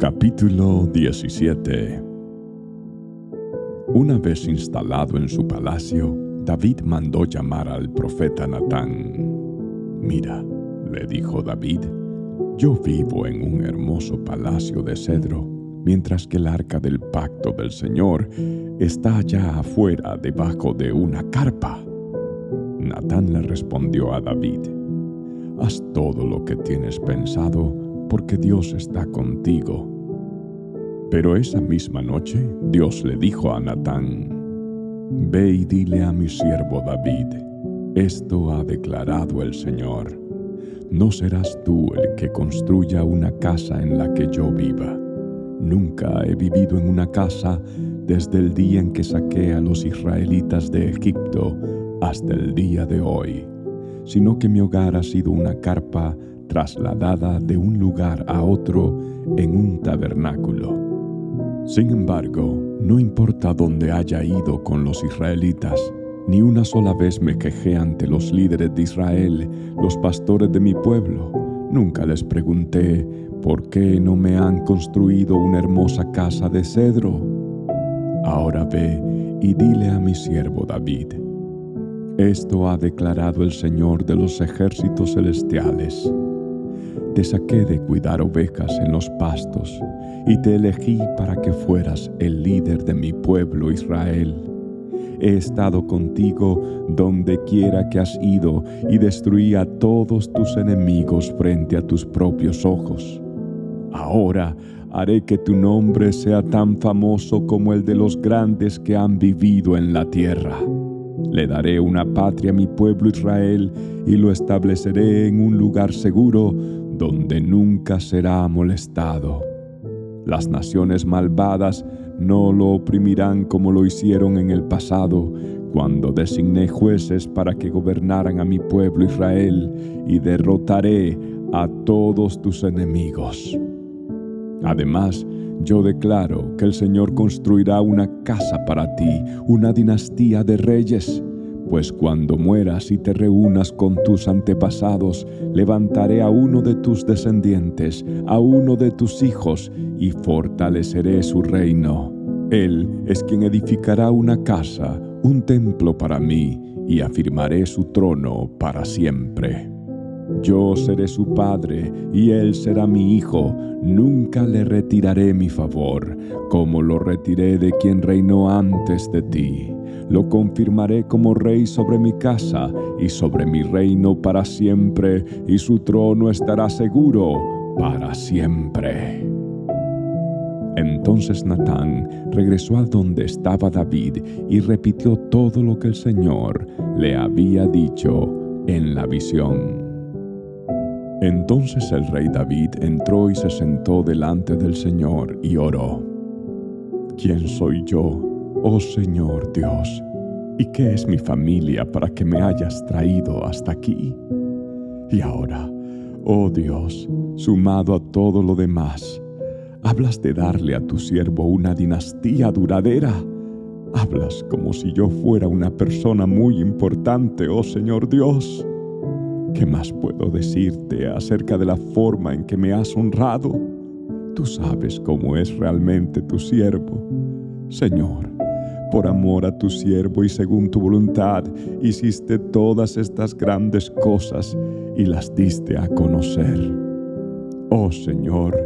Capítulo 17 Una vez instalado en su palacio, David mandó llamar al profeta Natán. Mira, le dijo David, yo vivo en un hermoso palacio de cedro, mientras que el arca del pacto del Señor está allá afuera debajo de una carpa. Natán le respondió a David, haz todo lo que tienes pensado, porque Dios está contigo. Pero esa misma noche Dios le dijo a Natán, Ve y dile a mi siervo David, esto ha declarado el Señor, no serás tú el que construya una casa en la que yo viva. Nunca he vivido en una casa desde el día en que saqué a los israelitas de Egipto hasta el día de hoy, sino que mi hogar ha sido una carpa trasladada de un lugar a otro en un tabernáculo. Sin embargo, no importa dónde haya ido con los israelitas, ni una sola vez me quejé ante los líderes de Israel, los pastores de mi pueblo. Nunca les pregunté, ¿por qué no me han construido una hermosa casa de cedro? Ahora ve y dile a mi siervo David, esto ha declarado el Señor de los ejércitos celestiales. Te saqué de cuidar ovejas en los pastos y te elegí para que fueras el líder de mi pueblo Israel. He estado contigo donde quiera que has ido y destruí a todos tus enemigos frente a tus propios ojos. Ahora haré que tu nombre sea tan famoso como el de los grandes que han vivido en la tierra. Le daré una patria a mi pueblo Israel y lo estableceré en un lugar seguro donde nunca será molestado. Las naciones malvadas no lo oprimirán como lo hicieron en el pasado, cuando designé jueces para que gobernaran a mi pueblo Israel, y derrotaré a todos tus enemigos. Además, yo declaro que el Señor construirá una casa para ti, una dinastía de reyes, pues cuando mueras y te reúnas con tus antepasados, levantaré a uno de tus descendientes, a uno de tus hijos, y fortaleceré su reino. Él es quien edificará una casa, un templo para mí, y afirmaré su trono para siempre. Yo seré su padre y él será mi hijo. Nunca le retiraré mi favor, como lo retiré de quien reinó antes de ti. Lo confirmaré como rey sobre mi casa y sobre mi reino para siempre, y su trono estará seguro para siempre. Entonces Natán regresó a donde estaba David y repitió todo lo que el Señor le había dicho en la visión. Entonces el rey David entró y se sentó delante del Señor y oró. ¿Quién soy yo, oh Señor Dios? ¿Y qué es mi familia para que me hayas traído hasta aquí? Y ahora, oh Dios, sumado a todo lo demás, hablas de darle a tu siervo una dinastía duradera. Hablas como si yo fuera una persona muy importante, oh Señor Dios. ¿Qué más puedo decirte acerca de la forma en que me has honrado? Tú sabes cómo es realmente tu siervo. Señor, por amor a tu siervo y según tu voluntad, hiciste todas estas grandes cosas y las diste a conocer. Oh Señor,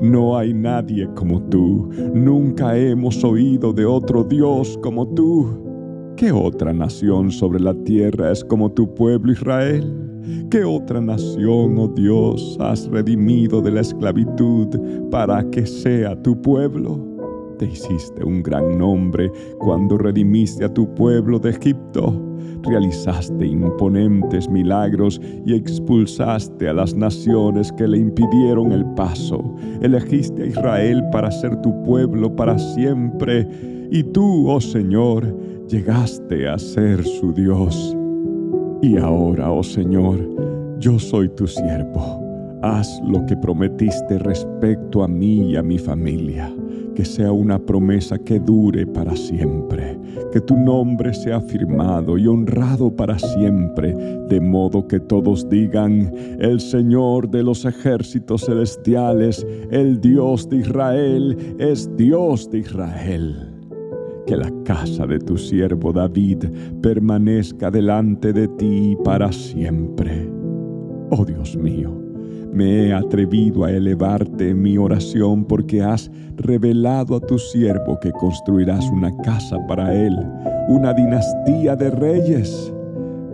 no hay nadie como tú, nunca hemos oído de otro Dios como tú. ¿Qué otra nación sobre la tierra es como tu pueblo Israel? ¿Qué otra nación, oh Dios, has redimido de la esclavitud para que sea tu pueblo? Te hiciste un gran nombre cuando redimiste a tu pueblo de Egipto. Realizaste imponentes milagros y expulsaste a las naciones que le impidieron el paso. Elegiste a Israel para ser tu pueblo para siempre. Y tú, oh Señor, llegaste a ser su Dios. Y ahora, oh Señor, yo soy tu siervo. Haz lo que prometiste respecto a mí y a mi familia, que sea una promesa que dure para siempre, que tu nombre sea firmado y honrado para siempre, de modo que todos digan, el Señor de los ejércitos celestiales, el Dios de Israel, es Dios de Israel. Que la casa de tu siervo David permanezca delante de ti para siempre. Oh Dios mío, me he atrevido a elevarte en mi oración porque has revelado a tu siervo que construirás una casa para él, una dinastía de reyes.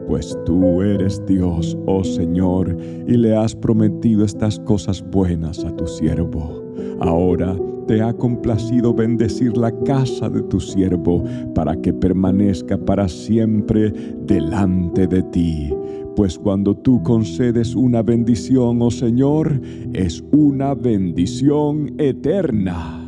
Pues tú eres Dios, oh Señor, y le has prometido estas cosas buenas a tu siervo. Ahora te ha complacido bendecir la casa de tu siervo para que permanezca para siempre delante de ti pues cuando tú concedes una bendición, oh Señor, es una bendición eterna.